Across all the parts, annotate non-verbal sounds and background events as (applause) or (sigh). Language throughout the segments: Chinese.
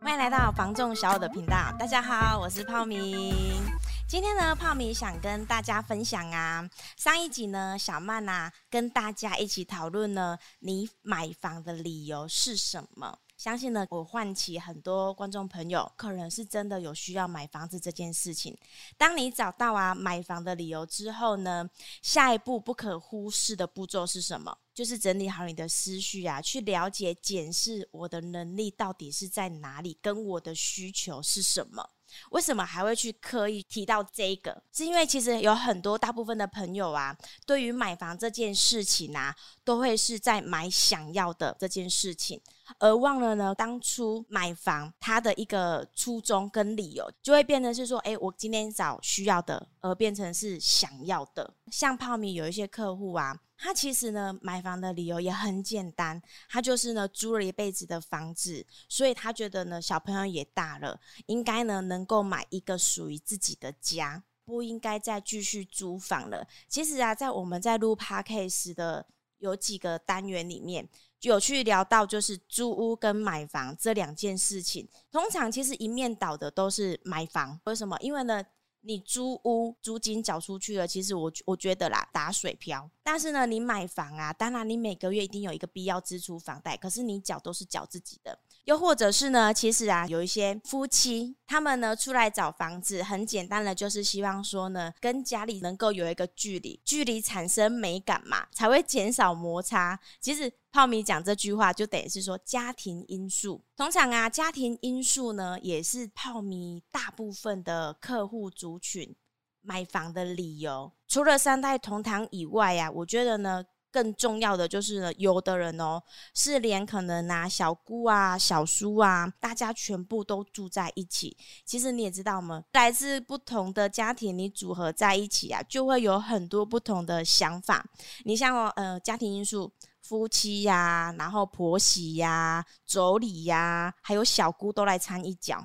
欢迎来到房仲小五的频道，大家好，我是泡米。今天呢，泡米想跟大家分享啊，上一集呢，小曼啊跟大家一起讨论呢，你买房的理由是什么？相信呢，我唤起很多观众朋友，可能是真的有需要买房子这件事情。当你找到啊买房的理由之后呢，下一步不可忽视的步骤是什么？就是整理好你的思绪啊，去了解、检视我的能力到底是在哪里，跟我的需求是什么。为什么还会去刻意提到这个？是因为其实有很多大部分的朋友啊，对于买房这件事情啊，都会是在买想要的这件事情，而忘了呢，当初买房它的一个初衷跟理由，就会变成是说，诶，我今天找需要的，而变成是想要的。像泡米有一些客户啊。他其实呢，买房的理由也很简单，他就是呢，租了一辈子的房子，所以他觉得呢，小朋友也大了，应该呢，能够买一个属于自己的家，不应该再继续租房了。其实啊，在我们在录 Podcast 的有几个单元里面，有去聊到，就是租屋跟买房这两件事情，通常其实一面倒的都是买房，为什么？因为呢。你租屋租金缴出去了，其实我我觉得啦，打水漂。但是呢，你买房啊，当然你每个月一定有一个必要支出房贷，可是你缴都是缴自己的。又或者是呢，其实啊，有一些夫妻他们呢出来找房子，很简单的就是希望说呢，跟家里能够有一个距离，距离产生美感嘛，才会减少摩擦。其实。泡米讲这句话，就等于是说家庭因素。通常啊，家庭因素呢，也是泡米大部分的客户族群买房的理由。除了三代同堂以外啊，我觉得呢，更重要的就是呢，有的人哦，是连可能啊，小姑啊、小叔啊，大家全部都住在一起。其实你也知道吗？来自不同的家庭，你组合在一起啊，就会有很多不同的想法。你像哦，呃，家庭因素。夫妻呀、然后婆媳呀、妯娌呀，还有小姑都来掺一脚。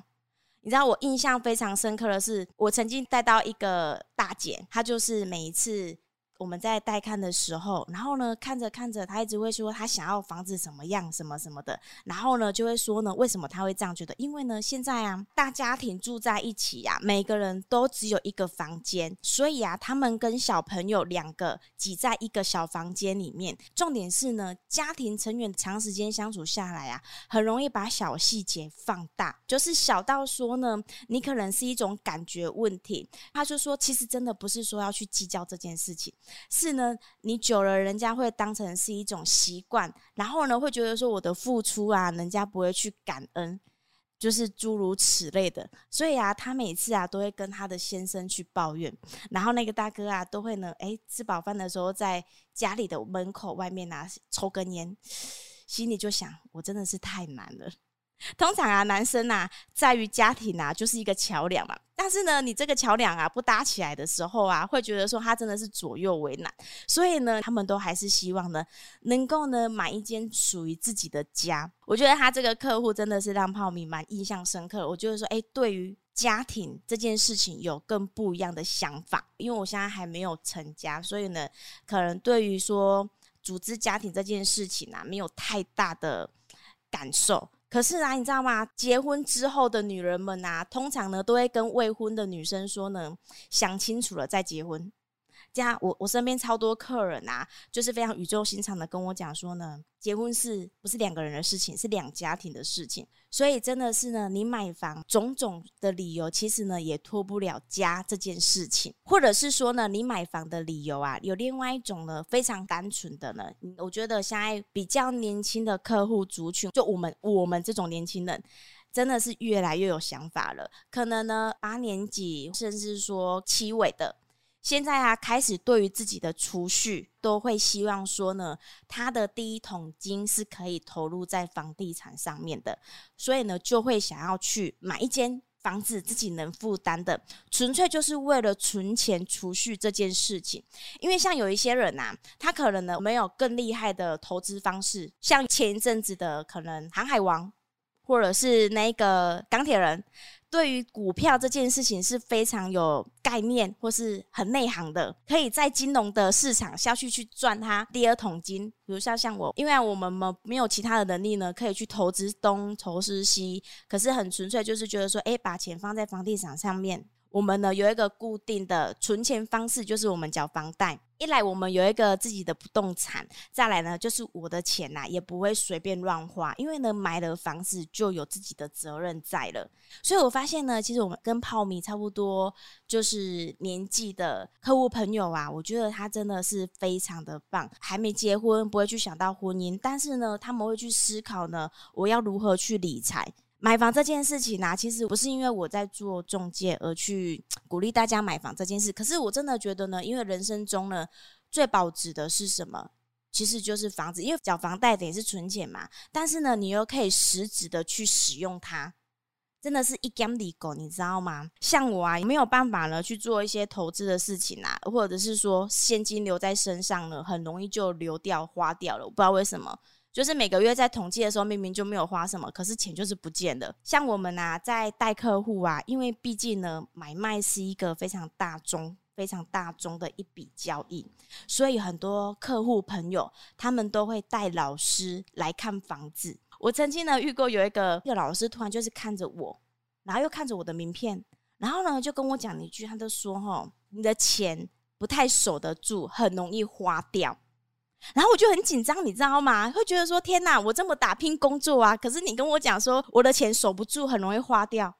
你知道我印象非常深刻的是，我曾经带到一个大姐，她就是每一次。我们在带看的时候，然后呢，看着看着，他一直会说他想要房子什么样，什么什么的。然后呢，就会说呢，为什么他会这样觉得？因为呢，现在啊，大家庭住在一起呀、每个人都只有一个房间，所以啊，他们跟小朋友两个挤在一个小房间里面。重点是呢，家庭成员长时间相处下来啊，很容易把小细节放大，就是小到说呢，你可能是一种感觉问题。他就说，其实真的不是说要去计较这件事情。是呢，你久了，人家会当成是一种习惯，然后呢，会觉得说我的付出啊，人家不会去感恩，就是诸如此类的。所以啊，他每次啊，都会跟他的先生去抱怨，然后那个大哥啊，都会呢，诶，吃饱饭的时候，在家里的门口外面啊，抽根烟，心里就想，我真的是太难了。通常啊，男生啊，在于家庭啊，就是一个桥梁嘛。但是呢，你这个桥梁啊不搭起来的时候啊，会觉得说他真的是左右为难。所以呢，他们都还是希望呢，能够呢买一间属于自己的家。我觉得他这个客户真的是让泡米蛮印象深刻。我就是说，哎，对于家庭这件事情有更不一样的想法。因为我现在还没有成家，所以呢，可能对于说组织家庭这件事情啊，没有太大的感受。可是啊，你知道吗？结婚之后的女人们啊，通常呢都会跟未婚的女生说呢，想清楚了再结婚。家，我我身边超多客人啊，就是非常语重心长的跟我讲说呢，结婚是不是两个人的事情，是两家庭的事情。所以真的是呢，你买房种种的理由，其实呢也脱不了家这件事情，或者是说呢，你买房的理由啊，有另外一种呢非常单纯的呢，我觉得现在比较年轻的客户族群，就我们我们这种年轻人，真的是越来越有想法了，可能呢八年级甚至说七尾的。现在啊，开始对于自己的储蓄都会希望说呢，他的第一桶金是可以投入在房地产上面的，所以呢，就会想要去买一间房子自己能负担的，纯粹就是为了存钱储蓄这件事情。因为像有一些人呐，他可能呢没有更厉害的投资方式，像前一阵子的可能航海王。或者是那个钢铁人。对于股票这件事情是非常有概念或是很内行的，可以在金融的市场下去去赚它第二桶金。比如像像我，因为我们没有其他的能力呢，可以去投资东投资西，可是很纯粹就是觉得说，诶，把钱放在房地产上面。我们呢有一个固定的存钱方式，就是我们缴房贷。一来我们有一个自己的不动产，再来呢就是我的钱呐、也不会随便乱花，因为呢买了房子就有自己的责任在了。所以我发现呢，其实我们跟泡米差不多，就是年纪的客户朋友啊，我觉得他真的是非常的棒，还没结婚不会去想到婚姻，但是呢他们会去思考呢，我要如何去理财。买房这件事情呢、其实不是因为我在做中介而去 (tsk) 鼓励大家买房这件事。可是我真的觉得呢，因为人生中呢最保值的是什么？其实就是房子，因为缴房贷等于是存钱嘛。但是呢，你又可以实质的去使用它，真的是一竿子狗，你知道吗？像我啊，没有办法呢去做一些投资的事情啊，或者是说现金留在身上呢，很容易就流掉花掉了。我不知道为什么。就是每个月在统计的时候，明明就没有花什么，可是钱就是不见了。像我们啊，在带客户啊，因为毕竟呢，买卖是一个非常大宗、非常大宗的一笔交易，所以很多客户朋友他们都会带老师来看房子。我曾经呢遇过有一个一个老师，突然就是看着我，然后又看着我的名片，然后呢就跟我讲一句，他就说：“齁，你的钱不太守得住，很容易花掉。”然后我就很紧张，你知道吗？会觉得说天哪，我这么打拼工作啊，可是你跟我讲说我的钱守不住，很容易花掉。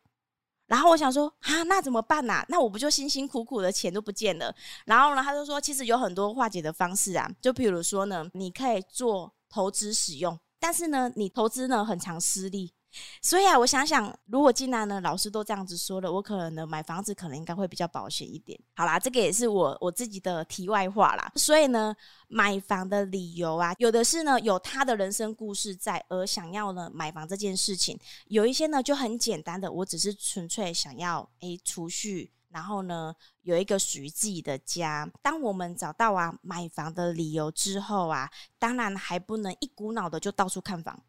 然后我想说啊，那怎么办啊？那我不就辛辛苦苦的钱都不见了？然后呢，他就说其实有很多化解的方式啊，就比如说呢，你可以做投资使用，但是呢，你投资呢很常失利。所以啊，我想想，如果既然呢，老师都这样子说了，我可能呢买房子可能应该会比较保险一点。好啦，这个也是我我自己的题外话啦。所以呢，买房的理由啊，有的是呢有他的人生故事在，而想要呢买房这件事情；有一些呢就很简单的，我只是纯粹想要诶储蓄，然后呢有一个属于自己的家。当我们找到啊买房的理由之后啊，当然还不能一股脑的就到处看房。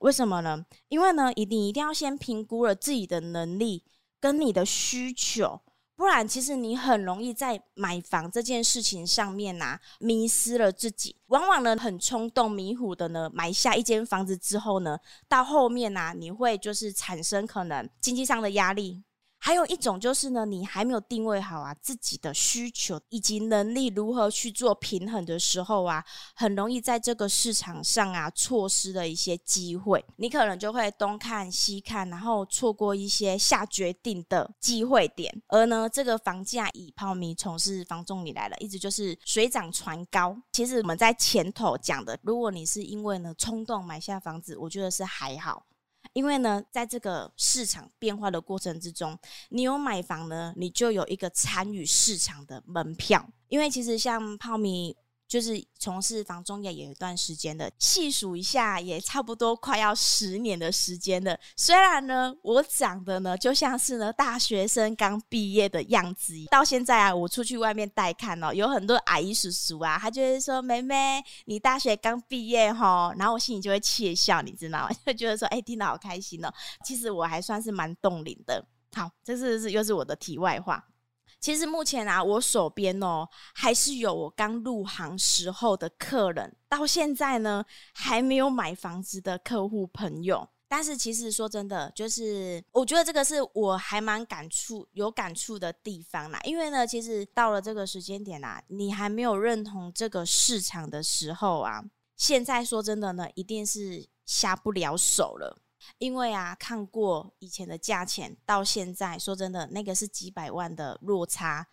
为什么呢？因为呢，一定一定要先评估了自己的能力跟你的需求，不然其实你很容易在买房这件事情上面呐、啊，迷失了自己。往往呢，很冲动、迷糊的呢，买下一间房子之后呢，到后面呐、你会就是产生可能经济上的压力。还有一种就是呢，你还没有定位好啊自己的需求以及能力如何去做平衡的时候啊，很容易在这个市场上啊错失了一些机会，你可能就会东看西看，然后错过一些下决定的机会点。而呢，这个房价以泡米从事房仲里来了，一直就是水涨船高。其实我们在前头讲的，如果你是因为呢冲动买下房子，我觉得是还好。因为呢，在这个市场变化的过程之中，你有买房呢，你就有一个参与市场的门票。因为其实像泡米。就是从事房中业也有一段时间的，细数一下也差不多快要十年的时间了。虽然呢，我长得呢就像是呢大学生刚毕业的样子，到现在啊，我出去外面带看哦，有很多阿姨叔叔啊，他就会说：“妹妹，你大学刚毕业齁。”然后我心里就会窃笑，你知道吗？(laughs) 就觉得说：“哎，听得好开心哦。”其实我还算是蛮冻龄的。好，这是是又是我的题外话。其实目前啊，我手边哦，还是有我刚入行时候的客人，到现在呢还没有买房子的客户朋友。但是其实说真的，就是我觉得这个是我还蛮感触、有感触的地方啦。因为呢，其实到了这个时间点啊，你还没有认同这个市场的时候啊，现在说真的呢，一定是下不了手了。因为啊，看过以前的价钱，到现在说真的，那个是几百万的落差，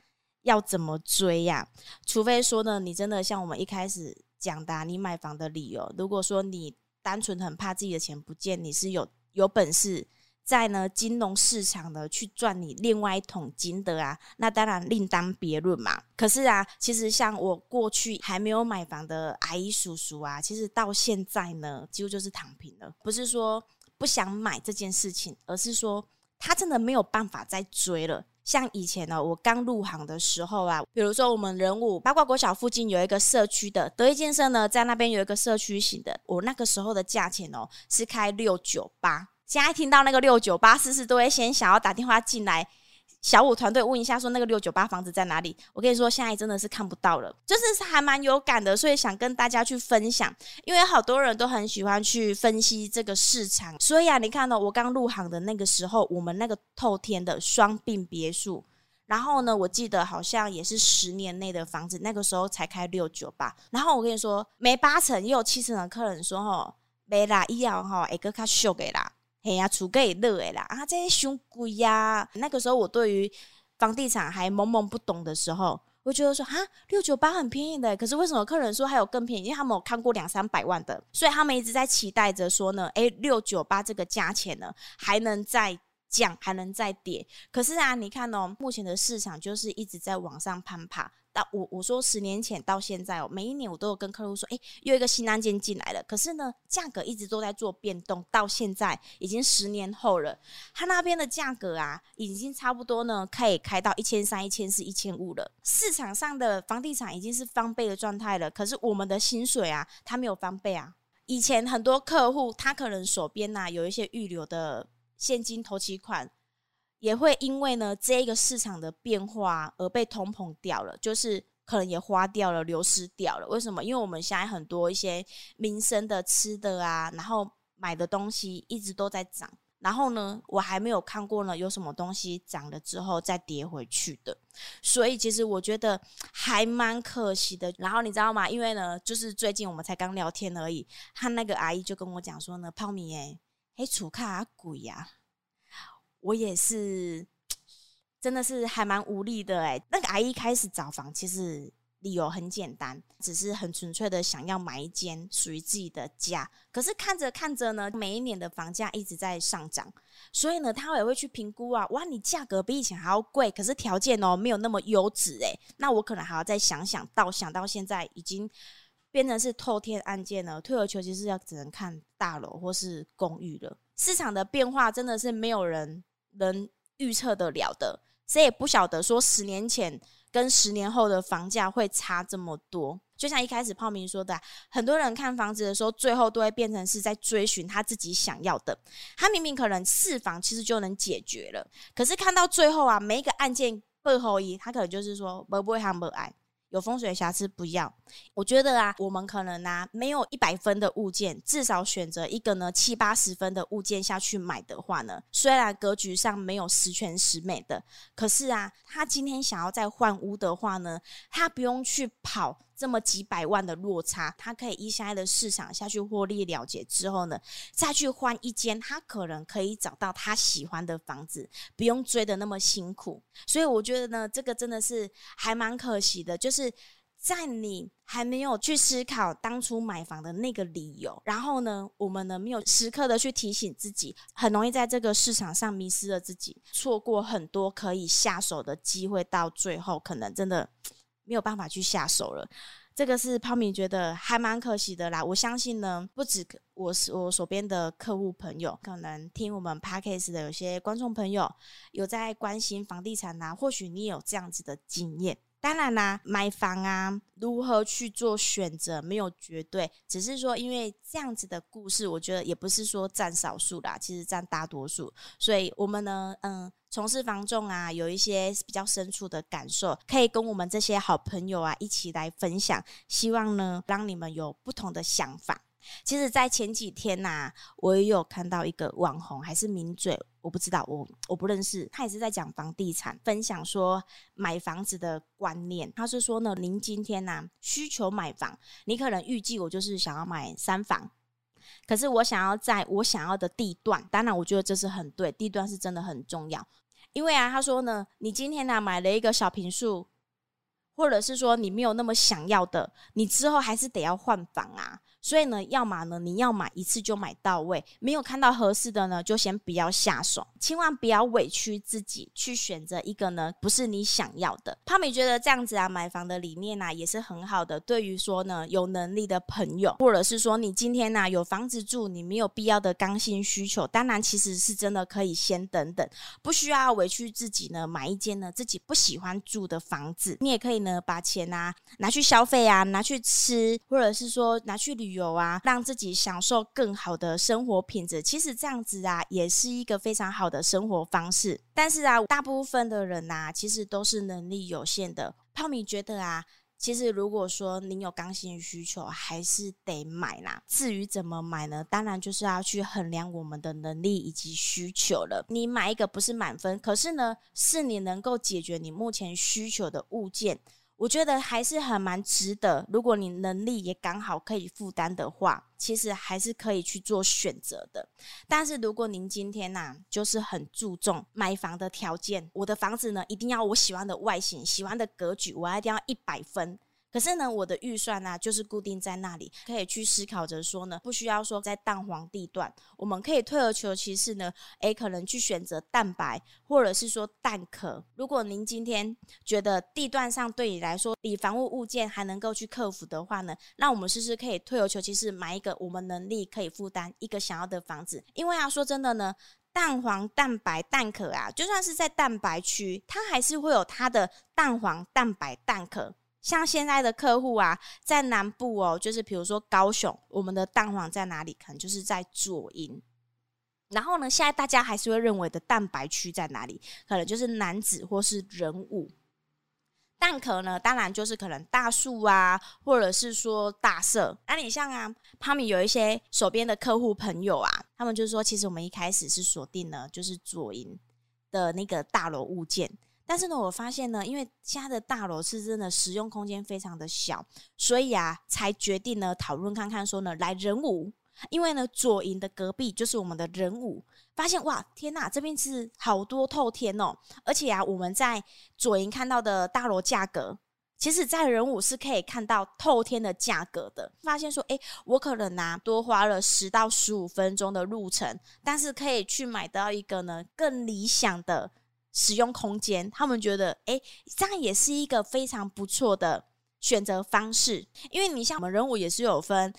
要怎么追呀？除非说呢，你真的像我们一开始讲的，你买房的理由，如果说你单纯很怕自己的钱不见，你是有有本事在呢金融市场的去赚你另外一桶金的啊，那当然另当别论嘛。可是啊，其实像我过去还没有买房的阿姨叔叔啊，其实到现在呢，几乎就是躺平了，不是说。不想买这件事情，而是说他真的没有办法再追了。像以前呢，我刚入行的时候啊，比如说我们人物八卦国小附近有一个社区的德意建设呢，在那边有一个社区型的，我那个时候的价钱哦是开六九八，现在听到那个六九八，是不是都会先想要打电话进来？小五团队问一下，说那个六九八房子在哪里？我跟你说，现在真的是看不到了，就是还蛮有感的，所以想跟大家去分享。因为好多人都很喜欢去分析这个市场，所以啊，你看到、我刚入行的那个时候，我们那个透天的双并别墅，然后呢，我记得好像也是十年内的房子，那个时候才开六九八。然后我跟你说，没八成也有七成的客人说，吼，没啦，以后吼，会更较俗的啦。嘿呀，厝价也热诶啦，啊，这些凶贵呀！那个时候我对于房地产还懵懵不懂的时候，我觉得说啊，六九八很便宜的，可是为什么客人说还有更便宜？因为他们有看过两三百万的，所以他们一直在期待着说呢，诶、六九八这个价钱呢还能再降，还能再跌。可是啊，你看哦，目前的市场就是一直在往上攀爬。到我我说十年前到现在哦，每一年我都有跟客户说，诶，又一个新案件进来了。可是呢，价格一直都在做变动，到现在已经十年后了，他那边的价格啊，已经差不多呢，可以开到一千三、一千四、一千五了。市场上的房地产已经是翻倍的状态了，可是我们的薪水啊，它没有翻倍啊。以前很多客户他可能手边呐有一些预留的现金头期款。也会因为呢，这一个市场的变化而被通膨掉了，就是可能也花掉了、流失掉了。为什么？因为我们现在很多一些民生的吃的啊，然后买的东西一直都在涨。然后呢，我还没有看过呢，有什么东西涨了之后再跌回去的。所以其实我觉得还蛮可惜的。然后你知道吗？因为呢，就是最近我们才刚聊天而已，他那个阿姨就跟我讲说呢，泡米诶，嘿，厝卡贵呀。我也是，真的是还蛮无力的哎。那个阿姨开始找房，其实理由很简单，只是很纯粹的想要买一间属于自己的家。可是看着看着呢，每一年的房价一直在上涨，所以呢，他也会去评估啊，哇，你价格比以前还要贵，可是条件哦没有那么优质哎，那我可能还要再想想到，想到现在已经变成是透天案件了，退而求其次要只能看大楼或是公寓了。市场的变化真的是没有人。能预测得了的，谁也不晓得说十年前跟十年后的房价会差这么多。就像一开始泡明说的，很多人看房子的时候，最后都会变成是在追寻他自己想要的。他明明可能四房其实就能解决了，可是看到最后啊，每一个案件背后一，他可能就是说不会还不爱。有风水瑕疵不要，我觉得啊，我们可能啊没有一百分的物件，至少选择一个呢七八十分的物件下去买的话呢，虽然格局上没有十全十美的，可是啊，他今天想要再换屋的话呢，他不用去跑。这么几百万的落差，他可以依现在的市场下去获利了结之后呢，再去换一间，他可能可以找到他喜欢的房子，不用追得那么辛苦。所以我觉得呢，这个真的是还蛮可惜的，就是在你还没有去思考当初买房的那个理由，然后呢，我们呢没有时刻的去提醒自己，很容易在这个市场上迷失了自己，错过很多可以下手的机会，到最后可能真的。没有办法去下手了，这个是泡米觉得还蛮可惜的啦。我相信呢，不止我是我手边的客户朋友，可能听我们 Podcast 的有些观众朋友有在关心房地产啊，或许你有这样子的经验。当然啦，买房啊，如何去做选择没有绝对，只是说因为这样子的故事，我觉得也不是说占少数啦，其实占大多数。所以我们呢，嗯，从事房仲啊，有一些比较深处的感受，可以跟我们这些好朋友啊一起来分享，希望呢让你们有不同的想法。其实，在前几天呐、啊，我也有看到一个网红，还是名嘴，我不知道，我我不认识。他也是在讲房地产，分享说买房子的观念。他是说呢，您今天呐、啊、需求买房，你可能预计我就是想要买三房，可是我想要在我想要的地段，当然我觉得这是很对，地段是真的很重要。因为啊，他说呢，你今天呢、买了一个小平数，或者是说你没有那么想要的，你之后还是得要换房啊。所以呢，要么呢，你要买一次就买到位，没有看到合适的呢，就先不要下手，千万不要委屈自己去选择一个呢不是你想要的。胖米觉得这样子啊，买房的理念啊也是很好的。对于说呢有能力的朋友，或者是说你今天呐有房子住，你没有必要的刚性需求，当然其实是真的可以先等等，不需要委屈自己呢买一间呢自己不喜欢住的房子。你也可以呢把钱啊拿去消费啊，拿去吃，或者是说拿去旅游啊，让自己享受更好的生活品质。其实这样子啊，也是一个非常好的生活方式。但是啊，大部分的人呐、啊，其实都是能力有限的。泡米觉得啊。其实，如果说您有刚性需求，还是得买啦。至于怎么买呢？当然就是要去衡量我们的能力以及需求了。你买一个不是满分，可是呢，是你能够解决你目前需求的物件，我觉得还是很蛮值得。如果你能力也刚好可以负担的话，其实还是可以去做选择的。但是如果您今天呐、就是很注重买房的条件，我的房子呢，一定要我喜欢的外形、喜欢的格局，我一定要一百分。可是呢，我的预算呢、啊，就是固定在那里，可以去思考着说呢，不需要说在蛋黄地段，我们可以退而求其次呢，诶，可能去选择蛋白，或者是说蛋壳。如果您今天觉得地段上对你来说比房屋物件还能够去克服的话呢，那我们试试可以退而求其次，买一个我们能力可以负担一个想要的房子。因为啊，说真的呢，蛋黄、蛋白、蛋壳啊，就算是在蛋白区，它还是会有它的蛋黄、蛋白、蛋壳。像现在的客户啊，在南部哦，就是比如说高雄，我们的蛋黄在哪里？可能就是在左营。然后呢，现在大家还是会认为的蛋白区在哪里？可能就是男子或是人物。蛋壳呢，当然就是可能大树啊，或者是说大社。那你像啊，他们有一些手边的客户朋友啊，他们就是说，其实我们一开始是锁定了就是左营的那个大楼物件。但是呢，我发现呢，因为现在的大楼是真的使用空间非常的小，所以啊，才决定呢讨论看看说呢，来仁武，因为呢左营的隔壁就是我们的仁武，发现哇，天呐，这边是好多透天哦，而且啊，我们在左营看到的大楼价格，其实在仁武是可以看到透天的价格的，发现说，诶，我可能啊多花了十到十五分钟的路程，但是可以去买到一个呢更理想的。使用空间，他们觉得，诶，这样也是一个非常不错的选择方式。因为你像我们人物也是有分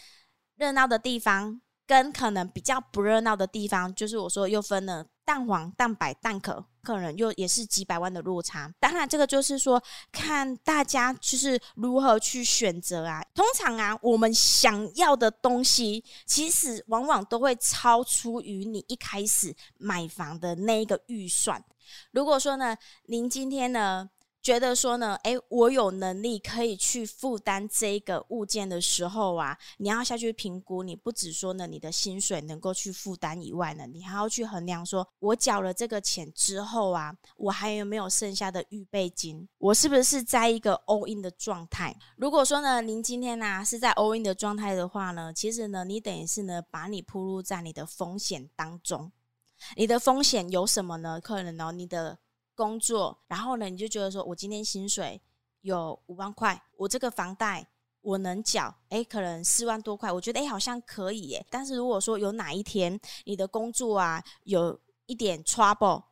热闹的地方，跟可能比较不热闹的地方，就是我说又分了蛋黄、蛋白、蛋壳，可能又也是几百万的落差。当然，这个就是说看大家就是如何去选择啊。通常啊，我们想要的东西，其实往往都会超出于你一开始买房的那一个预算。如果说呢，您今天呢觉得说呢，诶，我有能力可以去负担这个物件的时候啊，你要下去评估，你不只说呢，你的薪水能够去负担以外呢，你还要去衡量说，我缴了这个钱之后啊，我还有没有剩下的预备金？我是不是在一个 all in 的状态？如果说呢，您今天呢、啊、是在 all in 的状态的话呢，其实呢，你等于是呢，把你暴露在你的风险当中。你的风险有什么呢？可能呢，你的工作，然后呢，你就觉得说，我今天薪水有五万块，我这个房贷我能缴，诶，可能四万多块，我觉得诶，好像可以耶。但是如果说有哪一天你的工作啊有一点 trouble，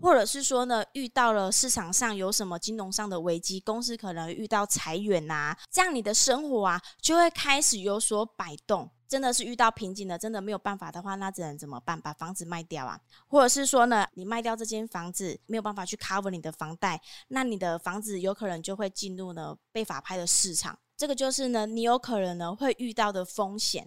或者是说呢遇到了市场上有什么金融上的危机，公司可能遇到裁员呐，这样你的生活啊就会开始有所摆动。真的是遇到瓶颈了，真的没有办法的话，那只能怎么办？把房子卖掉啊，或者是说呢，你卖掉这间房子没有办法去 cover 你的房贷，那你的房子有可能就会进入呢被法拍的市场，这个就是呢你有可能呢会遇到的风险。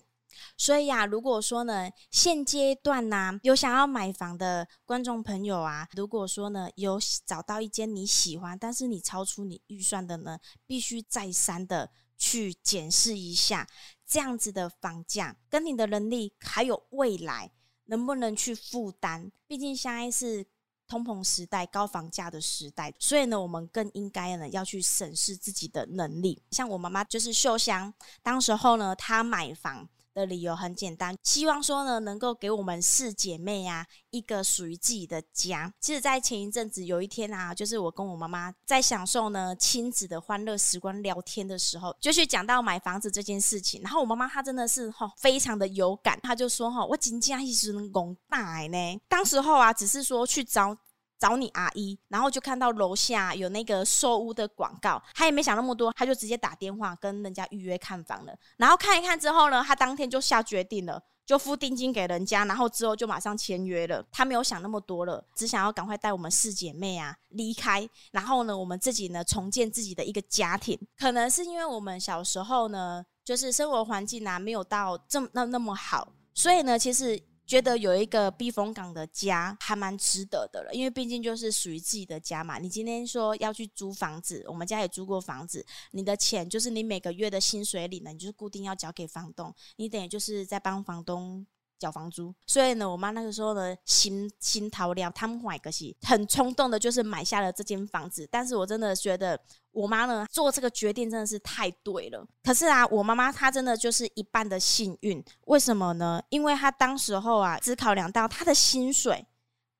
所以啊，如果说呢现阶段呢、有想要买房的观众朋友啊，如果说呢有找到一间你喜欢，但是你超出你预算的呢，必须再三的去检视一下。这样子的房价跟你的能力还有未来能不能去负担？毕竟现在是通膨时代、高房价的时代，所以呢，我们更应该呢要去审视自己的能力。像我妈妈就是秀香，当时候呢，她买房。的理由很简单，希望说呢，能够给我们四姐妹啊一个属于自己的家。其实，在前一阵子有一天啊，就是我跟我妈妈在享受呢亲子的欢乐时光聊天的时候，就去讲到买房子这件事情。然后我妈妈她真的是哈非常的有感，她就说哈，我真的是戆大呢。当时候啊，只是说去找。找你阿姨，然后就看到楼下有那个售屋的广告，他也没想那么多，他就直接打电话跟人家预约看房了。然后看一看之后呢，他当天就下决定了，就付定金给人家，然后之后就马上签约了。他没有想那么多了，只想要赶快带我们四姐妹啊离开，然后呢，我们自己呢重建自己的一个家庭。可能是因为我们小时候呢，就是生活环境啊没有到这么那那么好，所以呢，其实。觉得有一个避风港的家还蛮值得的了，因为毕竟就是属于自己的家嘛。你今天说要去租房子，我们家也租过房子，你的钱就是你每个月的薪水里呢，你就是固定要交给房东，你等于就是在帮房东缴房租。所以呢，我妈那个时候呢，心心掏了，他们买个戏，很冲动的，就是买下了这间房子。但是我真的觉得。我妈呢，做这个决定真的是太对了。可是啊，我妈妈她真的就是一半的幸运。为什么呢？因为她当时候啊，只考量到她的薪水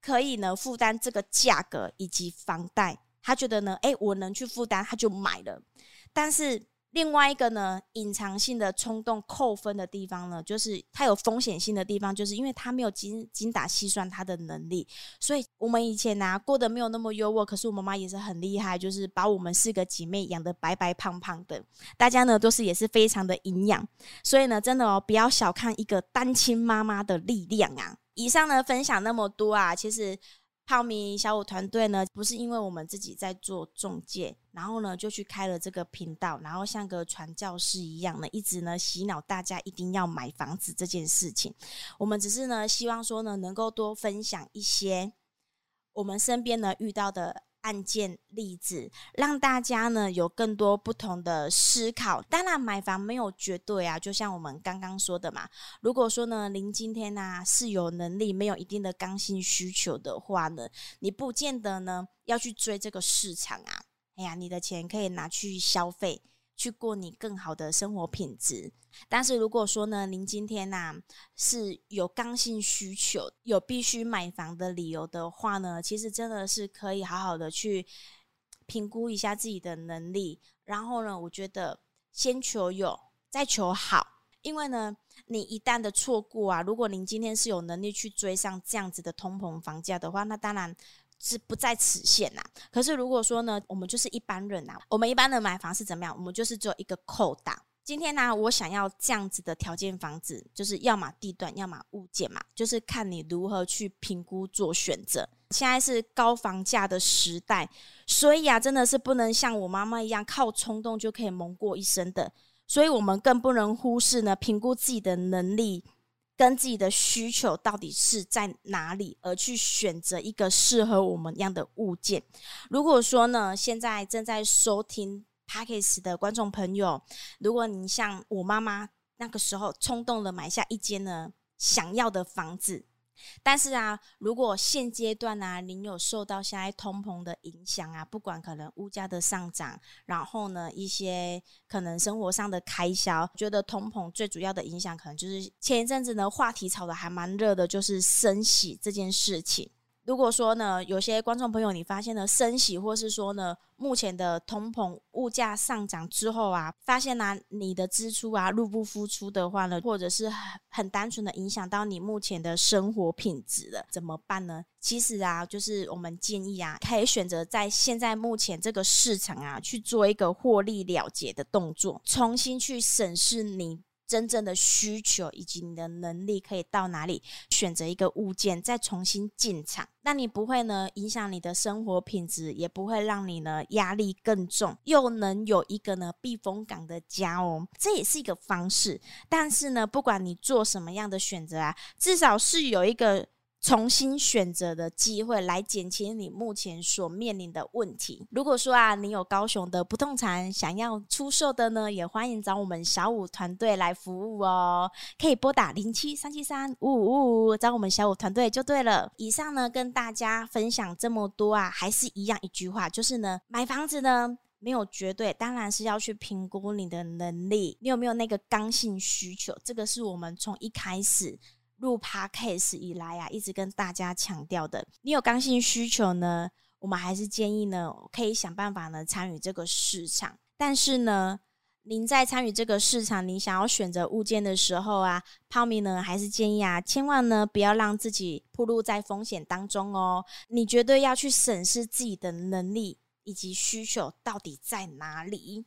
可以呢负担这个价格以及房贷，她觉得呢，诶，我能去负担，她就买了。但是。另外一个呢，隐藏性的冲动扣分的地方呢，就是它有风险性的地方，就是因为它没有精精打细算它的能力，所以我们以前、啊、过得没有那么优渥，可是我妈妈也是很厉害，就是把我们四个姐妹养得白白胖胖的，大家呢都是也是非常的营养，所以呢真的哦，不要小看一个单亲妈妈的力量啊！以上呢分享那么多啊，其实。泡米小五团队呢，不是因为我们自己在做中介，然后呢就去开了这个频道，然后像个传教士一样呢，一直呢洗脑大家一定要买房子这件事情。我们只是呢希望说呢，能够多分享一些我们身边呢遇到的。案件例子，让大家呢有更多不同的思考。当然，买房没有绝对啊，就像我们刚刚说的嘛。如果说呢，您今天呢、啊、是有能力，没有一定的刚性需求的话呢，你不见得呢要去追这个市场啊。哎呀，你的钱可以拿去消费。去过你更好的生活品质，但是如果说呢，您今天呐、啊、是有刚性需求，有必须买房的理由的话呢，其实真的是可以好好的去评估一下自己的能力，然后呢，我觉得先求有，再求好，因为呢，你一旦的错过啊，如果您今天是有能力去追上这样子的通膨房价的话，那当然。是不在此限呐。可是如果说呢，我们就是一般人呐，我们一般人买房是怎么样？我们就是只有一个扣打。今天呢，我想要这样子的条件房子，就是要么地段，要么物件嘛，就是看你如何去评估做选择。现在是高房价的时代，所以啊，真的是不能像我妈妈一样靠冲动就可以蒙过一生的。所以我们更不能忽视呢，评估自己的能力。跟自己的需求到底是在哪里，而去选择一个适合我们样的物件。如果说呢，现在正在收听 Podcast 的观众朋友，如果你像我妈妈那个时候冲动的买下一间呢想要的房子。但是啊，如果现阶段啊，您有受到现在通膨的影响啊，不管可能物价的上涨，然后呢，一些可能生活上的开销，觉得通膨最主要的影响，可能就是前一阵子呢，话题炒的还蛮热的，就是升息这件事情。如果说呢，有些观众朋友，你发现了升息，或是说呢，目前的通膨物价上涨之后啊，发现呢、你的支出啊入不敷出的话呢，或者是很很单纯的影响到你目前的生活品质了，怎么办呢？其实啊，就是我们建议啊，可以选择在现在目前这个市场啊，去做一个获利了结的动作，重新去审视你。真正的需求以及你的能力可以到哪里，选择一个物件再重新进场，那你不会呢影响你的生活品质，也不会让你呢压力更重，又能有一个呢避风港的家哦，这也是一个方式。但是呢，不管你做什么样的选择啊，至少是有一个。重新选择的机会，来减轻你目前所面临的问题。如果说啊，你有高雄的不动产想要出售的呢，也欢迎找我们小五团队来服务哦。可以拨打零七三七三五五五，找我们小五团队就对了。以上呢，跟大家分享这么多啊，还是一样一句话，就是呢，买房子呢没有绝对，当然是要去评估你的能力，你有没有那个刚性需求？这个是我们从一开始。入趴 case 以来啊，一直跟大家强调的，你有刚性需求呢，我们还是建议呢，可以想办法呢参与这个市场。但是呢，您在参与这个市场，您想要选择物件的时候啊，泡米呢还是建议啊，千万呢不要让自己暴露在风险当中哦。你绝对要去审视自己的能力以及需求到底在哪里。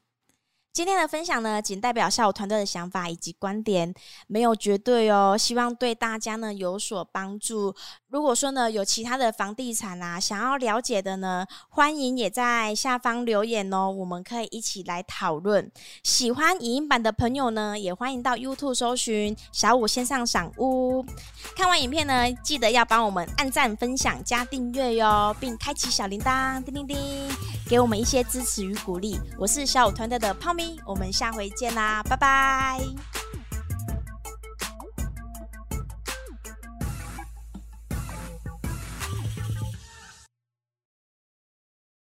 今天的分享呢，仅代表下午团队的想法以及观点，没有绝对哦。希望对大家呢有所帮助。如果说呢有其他的房地产啊想要了解的呢，欢迎也在下方留言哦，我们可以一起来讨论。喜欢影音版的朋友呢，也欢迎到 YouTube 搜寻小五线上赏屋。看完影片呢，记得要帮我们按赞、分享、加订阅哟，并开启小铃铛，叮叮叮，给我们一些支持与鼓励。我是小五团队的泡咪，我们下回见啦，拜拜。